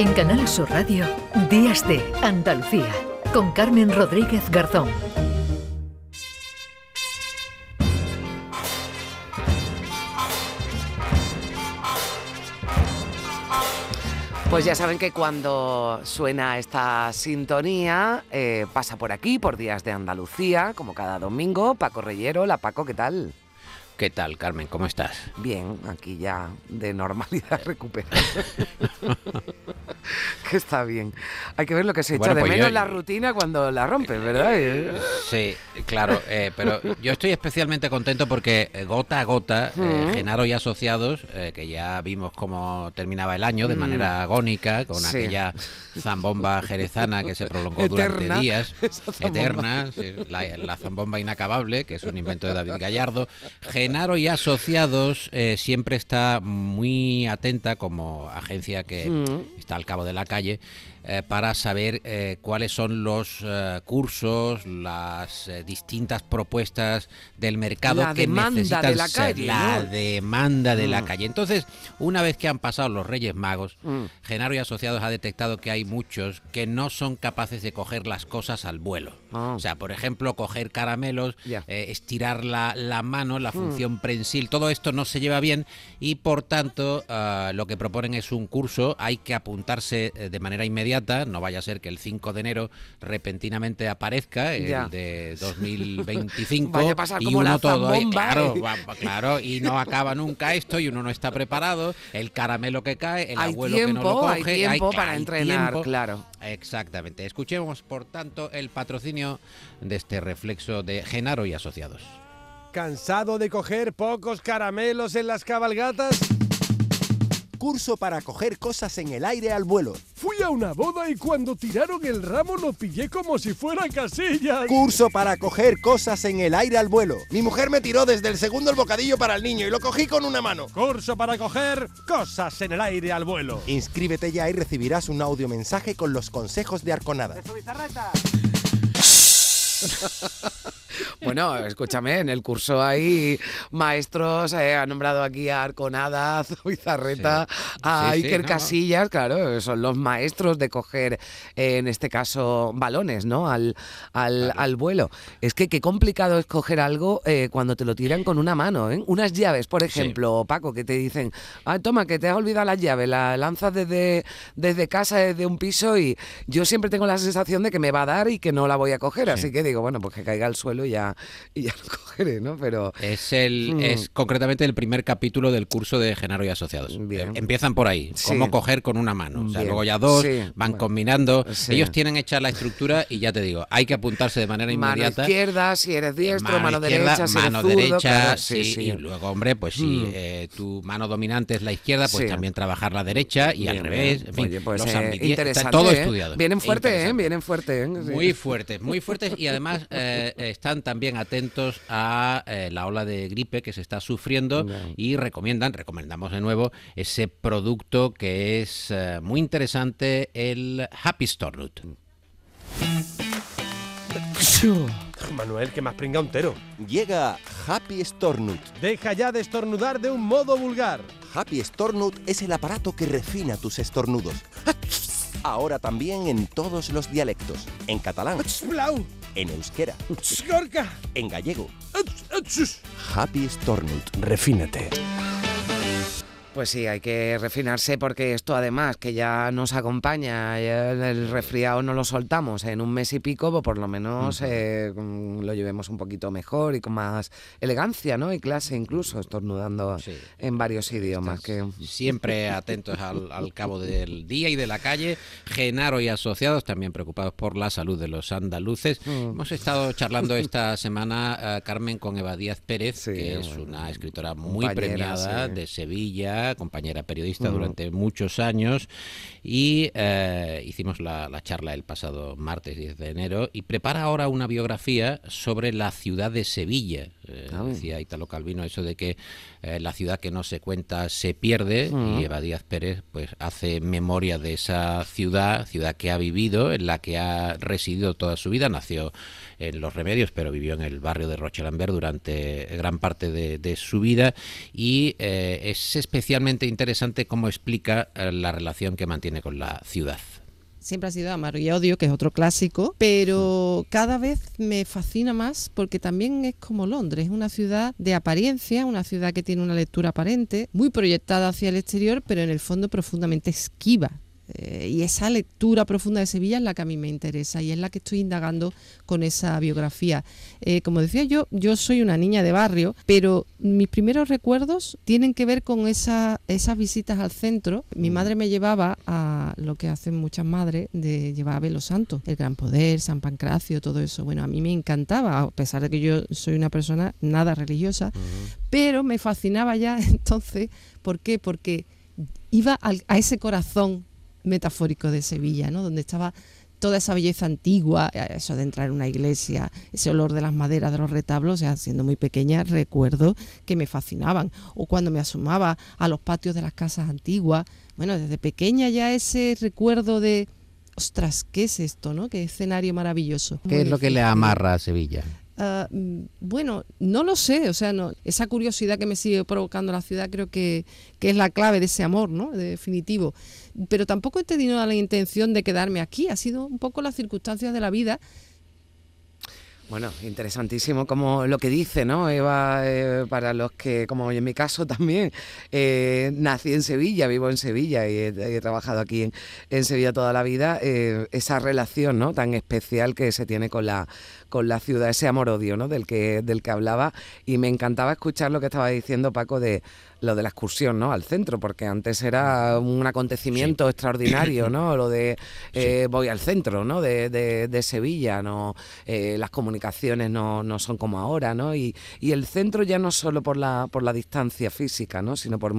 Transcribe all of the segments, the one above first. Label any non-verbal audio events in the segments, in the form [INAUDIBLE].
En Canal Sur Radio, Días de Andalucía, con Carmen Rodríguez Garzón. Pues ya saben que cuando suena esta sintonía, eh, pasa por aquí, por Días de Andalucía, como cada domingo, Paco Reyero. La Paco, ¿qué tal? ¿Qué tal, Carmen? ¿Cómo estás? Bien, aquí ya de normalidad [LAUGHS] recuperada. [LAUGHS] que está bien. Hay que ver lo que se echa de pues menos la rutina cuando la rompes, ¿verdad? Sí, claro, eh, pero yo estoy especialmente contento porque eh, gota a gota, eh, Genaro y Asociados, que ya vimos cómo terminaba el año de mm. manera agónica, con aquella zambomba jerezana que se prolongó durante días, eterna, la, la, zambomba inacabable, que es un invento de David Gallardo. Genaro y Asociados eh, siempre está muy atenta como agencia que mm. está al cabo de la calle eh, para saber eh, cuáles son los eh, cursos, las distintas propuestas del mercado que necesitan de la calle, la demanda de la mm. calle. Entonces, una vez que han pasado los Reyes Magos, mm. Genaro y Asociados ha detectado que hay muchos que no son capaces de coger las cosas al vuelo. Ah. O sea, por ejemplo, coger caramelos, estirar la, mano, la mm. función prensil, todo esto no se lleva bien y por tanto lo que proponen es un curso, hay que apuntarse de manera inmediata no vaya a ser que el 5 de enero repentinamente aparezca el de [LAUGHS] 2025 y uno todo claro, claro, y no acaba nunca esto y uno no está preparado, el caramelo que cae, el abuelo que no lo coge, hay tiempo para entrenar, claro. Exactamente. Escuchemos, por tanto, el patrocinio de este reflexo de Genaro y Asociados. ¿Cansado de coger pocos caramelos en las cabalgatas? Curso para coger cosas en el aire al vuelo. Fui a una boda y cuando tiraron el ramo lo pillé como si fuera casillas. Curso para coger cosas en el aire al vuelo. Mi mujer me tiró desde el segundo el bocadillo para el niño y lo cogí con una mano. Curso para coger cosas en el aire al vuelo. Inscríbete ya y recibirás un audio mensaje con los consejos de Arconada. [LAUGHS] Bueno, escúchame, en el curso hay maestros, eh, ha nombrado aquí a Arconada, a Bizarreta, a Iker Casillas, claro, son los maestros de coger, en este caso, balones, ¿no? Al, al, vuelo. Es que qué complicado es coger algo eh, cuando te lo tiran con una mano, ¿eh? Unas llaves, por ejemplo, Paco, que te dicen, ah, toma, que te has olvidado las llaves, la lanzas desde, desde casa, desde un piso y yo siempre tengo la sensación de que me va a dar y que no la voy a coger, así que digo, bueno, pues que caiga al suelo y ya, y ya lo [LAUGHS] cogeré, ¿no? Pero... Es, el, mm. es concretamente el primer capítulo del curso de Genaro y Asociados. Bien. Empiezan por ahí, cómo coger con una mano. O sea, luego ya dos, van combinando. Ellos tienen hecha la estructura y ya te digo, hay que apuntarse de manera inmediata. Mano izquierda, si eres diestro, mano, derecha, si mano eres derecha, sí, Y luego, hombre, pues si mm. eh, tu mano dominante es la izquierda, pues también trabajar la derecha y al revés. En fin, pues, eh, interesante, todo ¿eh? estudiado. Vienen fuertes, ¿eh? Vienen fuertes. Muy fuertes, muy fuertes y además [LAUGHS] están también atentos a eh, la ola de gripe que se está sufriendo y recomiendan, recomendamos de nuevo, ese producto que es eh, muy interesante, el Happy Stornut. Manuel, que más pringa un tero. Llega Happy Stornut. Deja ya de estornudar de un modo vulgar. Happy Stornut es el aparato que refina tus estornudos. Ahora también en todos los dialectos. En catalán en euskera, en gallego. Happy Stornut. Refínate. Pues sí, hay que refinarse porque esto además que ya nos acompaña, el resfriado no lo soltamos en un mes y pico, pues por lo menos eh, mm, lo llevemos un poquito mejor y con más elegancia, ¿no? Y clase incluso, estornudando en varios idiomas. que Siempre atentos al, cabo del día y de la calle. Genaro y asociados también preocupados por la salud de los andaluces. Mm. Hemos estado charlando esta [LAUGHS] semana, eh, Carmen, con Eva Díaz Pérez, que es una escritora muy premiada de Sevilla compañera periodista durante muchos años, y eh, hicimos la, charla el pasado martes 10 de enero, y prepara ahora una biografía sobre la ciudad de Sevilla. Ah, decía Italo Calvino eso de que la ciudad que no se cuenta se pierde y Eva Díaz Pérez pues hace memoria de esa ciudad, ciudad que ha vivido, en la que ha residido toda su vida, nació en Los Remedios, pero vivió en el barrio de Rochelambert durante gran parte de, su vida. Y es especialmente interesante cómo explica la relación que mantiene con la ciudad siempre ha sido Amar y Odio, que es otro clásico, pero cada vez me fascina más porque también es como Londres, es una ciudad de apariencia, una ciudad que tiene una lectura aparente, muy proyectada hacia el exterior, pero en el fondo profundamente esquiva eh, y esa lectura profunda de Sevilla es la que a mí me interesa y es la que estoy indagando con esa biografía. Eh, como decía yo, yo soy una niña de barrio, pero mis primeros recuerdos tienen que ver con esa, esas visitas al centro. Mi mm. madre me llevaba a lo que hacen muchas madres, de llevar a ver los santos, el Gran Poder, San Pancracio, todo eso. Bueno, a mí me encantaba, a pesar de que yo soy una persona nada religiosa, pero me fascinaba ya [LAUGHS] entonces. ¿Por qué? Porque iba a ese corazón metafórico de Sevilla, ¿no? donde estaba toda esa belleza antigua, eh, eso de entrar en una iglesia, ese olor de las maderas de los retablos, o sea, siendo muy pequeña, recuerdo que me fascinaban. O cuando me asomaba a los patios de las casas antiguas, bueno, desde pequeña ya ese recuerdo de, ostras, ¿qué es esto, no? Qué escenario maravilloso. ¿Qué es lo que le amarra a Sevilla? Ah, mm, bueno, no lo sé, o sea, no, esa curiosidad que me sigue provocando la ciudad creo que, es la clave de ese amor, ¿no? definitivo. Pero tampoco he tenido la intención de quedarme aquí, ha sido un poco las circunstancias de la vida bueno, interesantísimo como lo que dice, ¿no? Eva, eh, para los que, como en mi caso [LAUGHS] también, eh, nací en Sevilla, vivo en Sevilla y he, trabajado aquí en, Sevilla toda la vida, eh, esa relación, ¿no? Tan especial que se tiene con la, con la ciudad, ese amor-odio, ¿no? Del que, del que hablaba y me encantaba escuchar lo que estaba diciendo Paco de lo de la excursión ¿no? al centro, porque antes era un acontecimiento extraordinario, ¿no? Lo de eh, voy al centro, ¿no? De, de, Sevilla, ¿no? Eh, las comunicaciones no, no, son como ahora, ¿no? Y, y, el centro ya no solo por la, por la distancia física, ¿no? Sino por,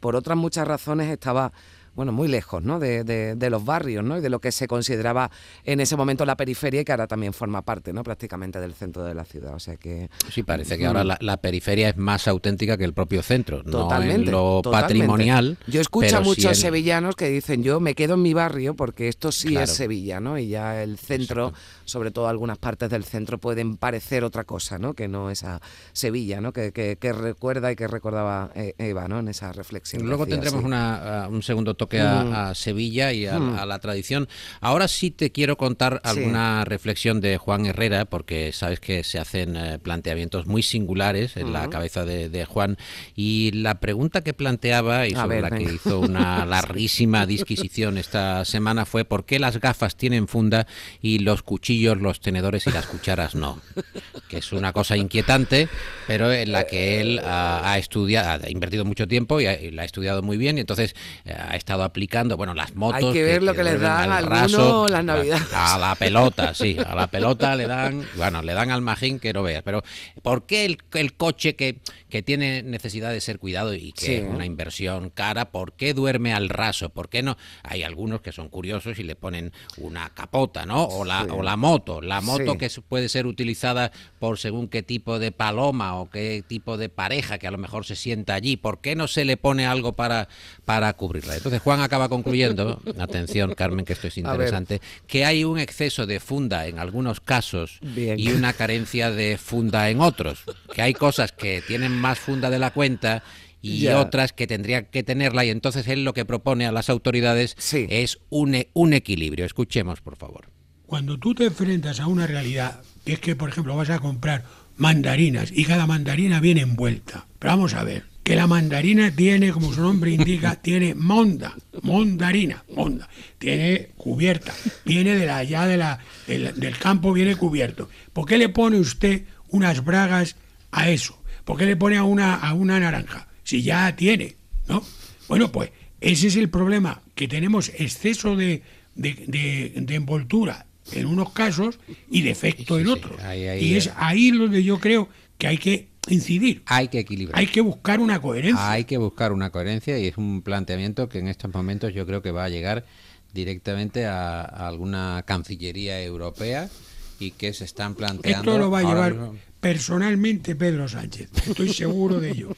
por otras muchas razones estaba bueno, muy lejos ¿no? de, de, los barrios ¿no? y de lo que se consideraba en ese momento la periferia y que ahora también forma parte ¿no? prácticamente del centro de la ciudad. O sea que sí parece que ahora mm. la, periferia es más auténtica que el propio centro, totalmente, no lo patrimonial. Yo escucho a muchos sevillanos que dicen yo me quedo en mi barrio porque esto sí es Sevilla, ¿no? Y ya el centro, sobre todo algunas partes del centro pueden parecer otra cosa, ¿no? Que no esa Sevilla, ¿no? Que, que, recuerda y que recordaba eh, Eva, ¿no? En esa reflexión. Luego tendremos una, uh, un segundo toque a, Sevilla y a, la tradición. Ahora sí te quiero contar alguna reflexión de Juan Herrera, porque sabes que se hacen eh, planteamientos muy singulares en la cabeza de, Juan. Y la pregunta que planteaba y sobre la que hizo una [LAUGHS] larguísima disquisición esta semana fue ¿por qué las gafas tienen funda y los cuchillos, los tenedores y las cucharas no? Que es una cosa inquietante, pero en la que él ha, estudiado, ha invertido mucho tiempo y, y la ha estudiado muy bien. Y entonces eh, ha estado aplicando, bueno, las motos. Hay que ver lo que, les dan al raso, las navidades. A, la pelota, sí, a la pelota le dan, bueno, le dan al magín que no veas. Pero ¿por qué el, el coche que, que tiene necesidad de ser cuidado y que es una inversión cara, ¿por qué duerme al raso? ¿Por qué no? Hay algunos que son curiosos y le ponen una capota, ¿no? O la, o la moto, la moto que puede ser utilizada por según qué tipo de paloma o qué tipo de pareja que a lo mejor se sienta allí. ¿Por qué no se le pone algo para, para cubrirla? Entonces Juan acaba concluyendo, atención Carmen que esto es interesante, que hay un exceso de funda en algunos casos y una carencia de funda en otros. Que hay cosas que tienen más funda de la cuenta y otras que tendrían que tenerla y entonces él lo que propone a las autoridades es un, e, un equilibrio. Escuchemos, por favor. Cuando tú te enfrentas a una realidad, que es que, por ejemplo, vas a comprar mandarinas y cada mandarina viene envuelta. Pero vamos a ver, que la mandarina tiene, como su nombre indica, [LAUGHS] tiene monda, mondarina, monda, tiene cubierta, viene de la, allá de la, del campo, viene cubierto. ¿Por qué le pone usted unas bragas a eso? ¿Por qué le pone a una, a una naranja? Si ya tiene, ¿no? Bueno, pues ese es el problema, que tenemos exceso de, de, envoltura en unos casos y defecto en otros. y es ahí donde yo creo que hay que incidir. Hay que equilibrar. Hay que buscar una coherencia. Hay que buscar una coherencia y es un planteamiento que en estos momentos yo creo que va a llegar directamente a, alguna cancillería europea y que se están planteando. Esto lo va a llevar personalmente Pedro Sánchez. Estoy seguro de ello.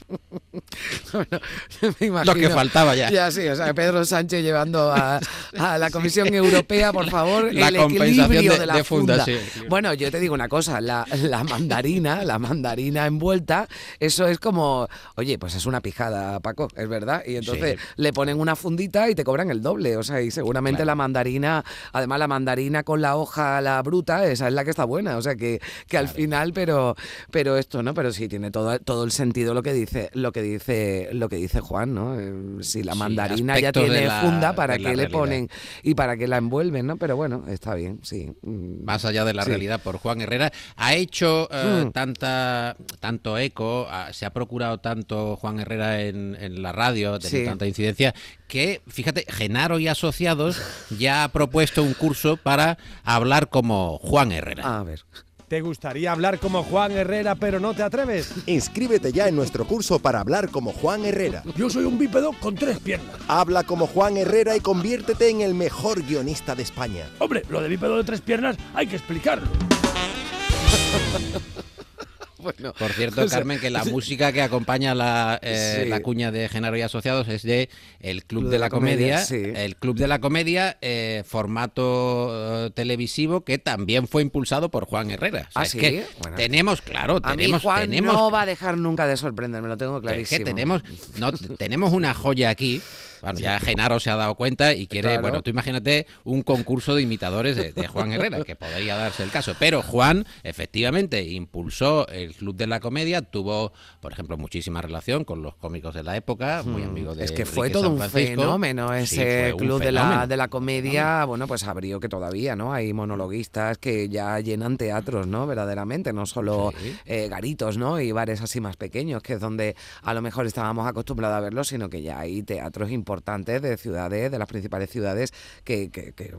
[LAUGHS] Lo que faltaba ya. Ya sí, o sea, Pedro Sánchez llevando a, la Comisión Europea, por favor, la el equilibrio de, la funda. bueno, yo te digo una cosa, la, mandarina, la mandarina envuelta, eso es como, oye, pues es una pijada, Paco, es verdad. Y entonces le ponen una fundita y te cobran el doble. O sea, y seguramente la mandarina, además la mandarina con la hoja, la bruta, esa es la que está buena. O sea, que, que al final, pero, pero esto, ¿no? Pero sí tiene todo, todo el sentido lo que dice, lo que dice, lo que dice Juan, ¿no? Eh, si la mandarina ya tiene funda, ¿para qué le ponen y para qué la envuelven, ¿no? Pero bueno, está bien, sí. Más allá de la realidad por Juan Herrera, ha hecho eh, mm. tanta tanto eco, se ha procurado tanto Juan Herrera en, la radio, de tanta incidencia, que, fíjate, Genaro y Asociados ya ha propuesto un curso para hablar como Juan Herrera. A ver. ¿Te gustaría hablar como Juan Herrera pero no te atreves? Inscríbete ya en nuestro curso para hablar como Juan Herrera. Yo soy un bípedo con tres piernas. Habla como Juan Herrera y conviértete en el mejor guionista de España. Hombre, lo de bípedo de tres piernas hay que explicarlo. [LAUGHS] [LAUGHS] Por cierto, Carmen, que la [LAUGHS] música que acompaña la, eh, la cuña de Genaro y Asociados es de El Club de, la, Comedia. El Club de la Comedia, eh, formato eh, televisivo que también fue impulsado por Juan Herrera. ¿Ah, que tenemos, claro, tenemos, tenemos. No va a dejar nunca de sorprenderme, lo tengo clarísimo. Es que tenemos, no, [LAUGHS] tenemos una joya aquí bueno, ya Genaro se ha dado cuenta y quiere, bueno, tú imagínate un concurso de imitadores de, Juan Herrera, que podría darse el caso. Pero Juan, efectivamente, impulsó el Club de la Comedia, tuvo, por ejemplo, muchísima relación con los cómicos de la época, muy hmm. amigo de Es que fue todo un fenómeno ese Club de la, de la Comedia, bueno, pues abrió que todavía, ¿no? Hay monologuistas que ya llenan teatros, ¿no? Verdaderamente, no solo eh, garitos, ¿no? Y bares así más pequeños, que es donde a lo mejor estábamos acostumbrados a verlos, sino que ya hay teatros importantes importantes de ciudades, de las principales ciudades, que,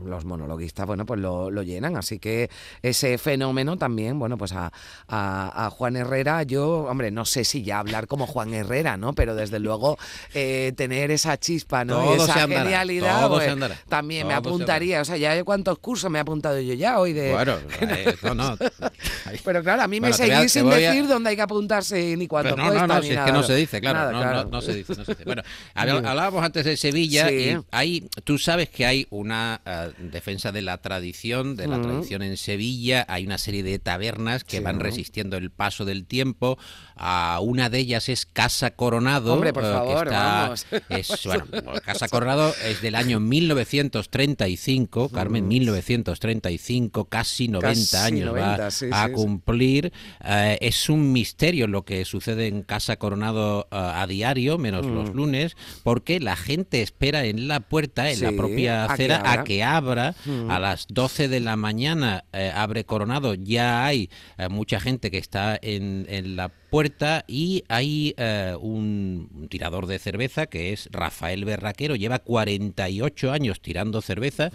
los monologuistas, bueno, pues lo, llenan. Así que ese fenómeno también, bueno, pues a, Juan Herrera, yo, hombre, no sé si ya hablar como Juan Herrera, ¿no? Pero desde [LAUGHS] luego eh, tener esa chispa, ¿no? esa genialidad, pues, también me apuntaría. O sea, ya cuántos cursos me he apuntado yo ya hoy de. Bueno, [LAUGHS] eh, no, no. [LAUGHS] Pero claro, a mí me seguís sin decir dónde hay que apuntarse ni cuánto no, No, no, si es que no se dice, claro. no, no, se dice, no se dice. Bueno, hablábamos antes de Sevilla y hay, tú sabes que hay una eh, defensa de la tradición, de la tradición en Sevilla, hay una serie de tabernas que van resistiendo el paso del tiempo, a una de ellas es Casa Coronado, Hombre, por favor, [LAUGHS] Es, [LAUGHS] bueno, Casa Coronado es del año 1935, Carmen, 1935, casi 90 años va a cumplir. Eh, es un misterio lo que sucede en Casa Coronado eh, a diario, menos los mm. lunes, porque la gente espera en la puerta, en la propia acera, a que abra. Mm. A las 12 de la mañana eh, abre Coronado, ya hay mucha gente que está en, en la puerta y hay eh, un, tirador de cerveza que es Rafael Berraquero, lleva 48 años tirando cerveza,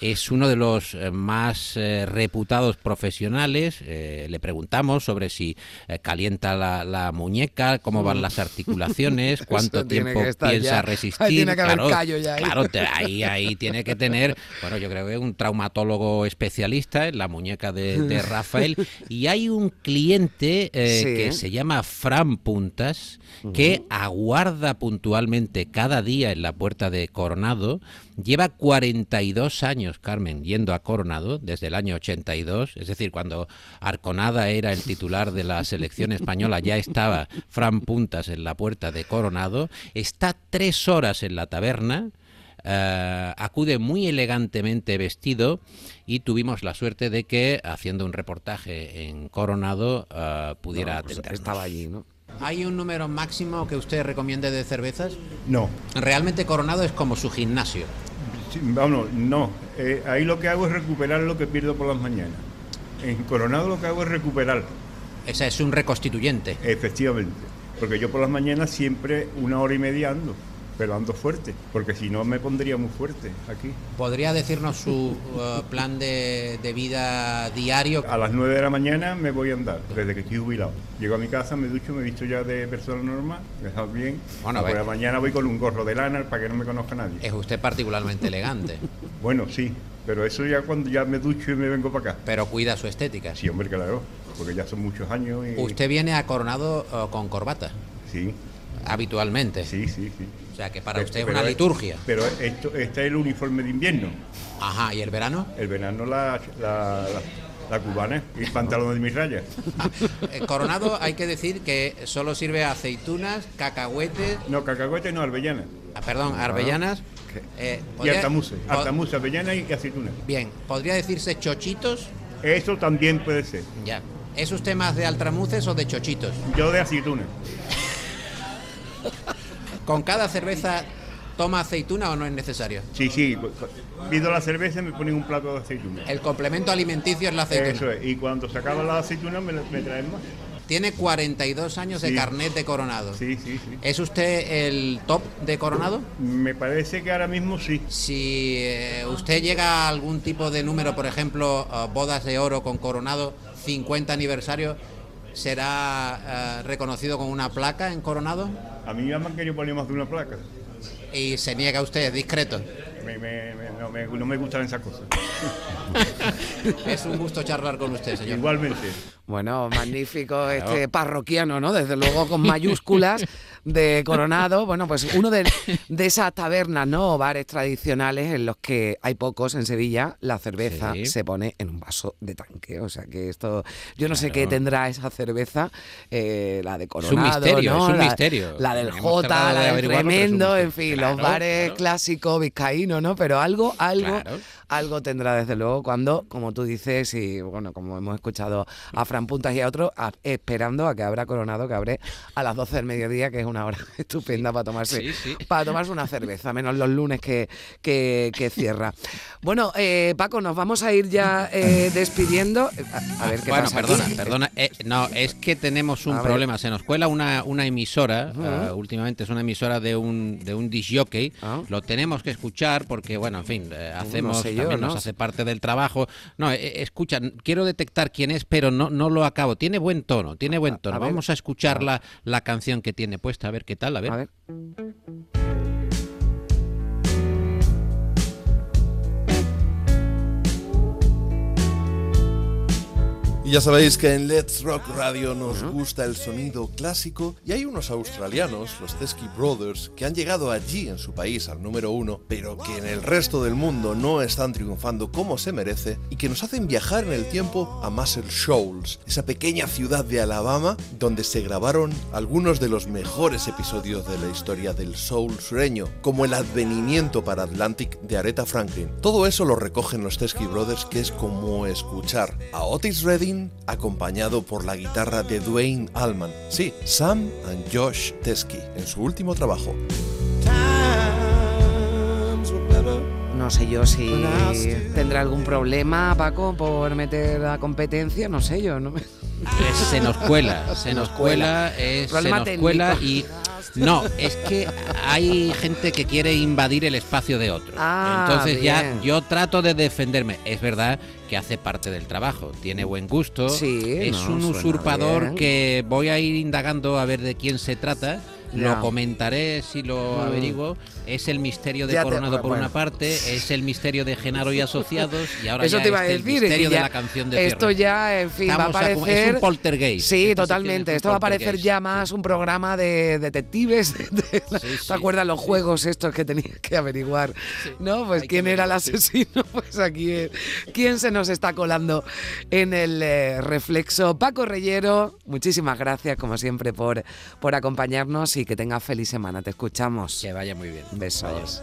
es uno de los eh, más eh, reputados profesionales, le preguntamos sobre si calienta la, muñeca, cómo van las articulaciones, [LAUGHS] cuánto tiempo piensa resistir. Ahí tiene que haber callo ya. Claro, ahí, [LAUGHS] ahí tiene que tener, bueno, yo creo que un traumatólogo especialista en la muñeca de, [LAUGHS] Rafael. Y hay un cliente que se llama Fran Puntas, que aguarda puntualmente cada día en la puerta de Coronado. Lleva 42 años, Carmen, yendo a Coronado desde el año 82, es decir, cuando Arconada era el titular de la selección española, ya estaba Fran Puntas en la puerta de Coronado. Está tres horas en la taberna. Eh, acude muy elegantemente vestido y tuvimos la suerte de que haciendo un reportaje en Coronado uh, pudiera pues Estaba allí, ¿no? ¿Hay un número máximo que usted recomiende de cervezas? No. Realmente Coronado es como su gimnasio. vamos, no. Eh, ahí lo que hago es recuperar lo que pierdo por las mañanas. En Coronado lo que hago es recuperar. Esa es un reconstituyente. Efectivamente. Porque yo por las mañanas siempre una hora y media ando pero ando fuerte, porque si no me pondría muy fuerte aquí. ¿Podría decirnos su uh, [LAUGHS] plan de, vida diario? A las 9 de la mañana me voy a andar, desde que estoy jubilado. Llego a mi casa, me ducho, me he visto ya de persona normal, me he bien. Bueno, por la mañana voy con un gorro de lana para que no me conozca nadie. Es usted particularmente elegante. [LAUGHS] bueno, sí, Pero eso ya cuando ya me ducho y me vengo para acá. Pero cuida su estética. Sí, hombre, claro, porque ya son muchos años. Y... ¿Usted viene a Coronado eh, con corbata? Sí. Habitualmente. Sí, sí, sí. O sea que para usted es una liturgia. Pero esto, este es el uniforme de invierno. Ajá, ¿y el verano? El verano la, la, la, cubana y pantalón de mis rayas. [LAUGHS] Eh, Coronado hay que decir que solo sirve aceitunas, cacahuetes. No, cacahuetes no, avellanas. Ah, perdón, arbellanas. Eh, y altamuse, altamuse, avellana y aceitunas. Bien, ¿podría decirse chochitos? Eso también puede ser. Ya. ¿Es usted más de altramuces o de chochitos? Yo de aceitunas. [LAUGHS] ¿Con cada cerveza toma aceituna o no es necesario? Sí, sí. Pido la cerveza y me ponen un plato de aceituna. El complemento alimenticio es la aceituna. Eso es. Y cuando se acaba la aceituna me, me traen más. Tiene 42 años de carnet de Coronado. Sí, sí, sí. ¿Es usted el top de Coronado? Me parece que ahora mismo sí. Si eh, usted llega a algún tipo de número, por ejemplo, uh, bodas de oro con Coronado, 50 aniversario, ¿será uh, reconocido con una placa en Coronado? A mí ya me han querido poner más de una placa. ¿Y se niega usted, discreto? Me, me, me, no, me, no me gustan esas cosas. [LAUGHS] es un gusto charlar con usted, señor. Igualmente. Bueno, [LAUGHS] magnífico este parroquiano, ¿no? Desde luego con mayúsculas de Coronado. Bueno, pues uno de, de esas tabernas, ¿no? O bares tradicionales en los que hay pocos en Sevilla, la cerveza Sí. se pone en un vaso de tanque. O sea que esto, yo no sé qué tendrá esa cerveza, eh, la de un Coronado, misterio, ¿no? es un La- misterio. La del Hemos J, tratado de la del es un tremendo, en fin, Claro, los bares clásicos vizcaínos, ¿no? Pero algo, algo, algo tendrá desde luego cuando, como tú dices, y bueno, como hemos escuchado a Fran Puntas y a otros, a- esperando a que abra Coronado, que abre a las 12 del mediodía, que es una hora [LAUGHS] estupenda para tomarse, Sí, sí. para tomarse una cerveza, menos los lunes que, que, que cierra. Bueno, eh, Paco, nos vamos a ir ya eh, despidiendo. A, a ver qué bueno, pasa perdona, aquí. perdona. eh, no, es que tenemos un A ver. problema. Se nos cuela una, una emisora. ah, últimamente es una emisora de un, de un disc jockey. Ah. Lo tenemos que escuchar porque, bueno, en fin, eh, hacemos, sé yo, también ¿no? nos hace parte del trabajo. No, escucha, quiero detectar quién es, pero no, no lo acabo. Tiene buen tono, tiene buen tono. a. Vamos a escuchar la, la canción que tiene puesta, a ver qué tal, a ver. A ver. Ya sabéis que en Let's Rock Radio nos gusta el sonido clásico y hay unos australianos, los Teskey Brothers, que han llegado allí en su país al número uno, pero que en el resto del mundo no están triunfando como se merece y que nos hacen viajar en el tiempo a Muscle Shoals, esa pequeña ciudad de Alabama donde se grabaron algunos de los mejores episodios de la historia del soul sureño, como el advenimiento para Atlantic de Aretha Franklin. Todo eso lo recogen los Teskey Brothers, que es como escuchar a Otis Redding acompañado por la guitarra de Dwayne Allman. Sí, Sam and Josh Teskey en su último trabajo. No sé yo si tendrá algún problema, Paco, por meter la competencia, no sé yo. ¿no? Eh, se nos cuela, se nos cuela, eh, se Problema nos técnico. cuela y no, es que hay gente que quiere invadir el espacio de otro. Ah, Entonces ya yo trato de defenderme. Es verdad que hace parte del trabajo, tiene buen gusto, Sí, es no, un usurpador bien. que voy a ir indagando a ver de quién se trata. Lo comentaré si lo Mm. averiguo. Es el misterio de Ya te- Coronado por bueno. una parte, es el misterio de Genaro y Asociados y ahora Eso ya te iba a este, el decir. misterio de la canción de Esto ya, en fin, va a Estamos a- parecer. es un poltergeist. Sí, sí totalmente. Esto va a parecer ya más un programa de detectives. [LAUGHS] de- ¿Te acuerdas los juegos estos que tenías que averiguar? ¿No? Pues quién era el asesino. [LAUGHS] Pues aquí, eh, ¿quién se nos está colando en el eh, reflexo? Paco Reyero, muchísimas gracias, como siempre, por, por acompañarnos y que tengas feliz semana. Te escuchamos. Que vaya muy bien. Besos.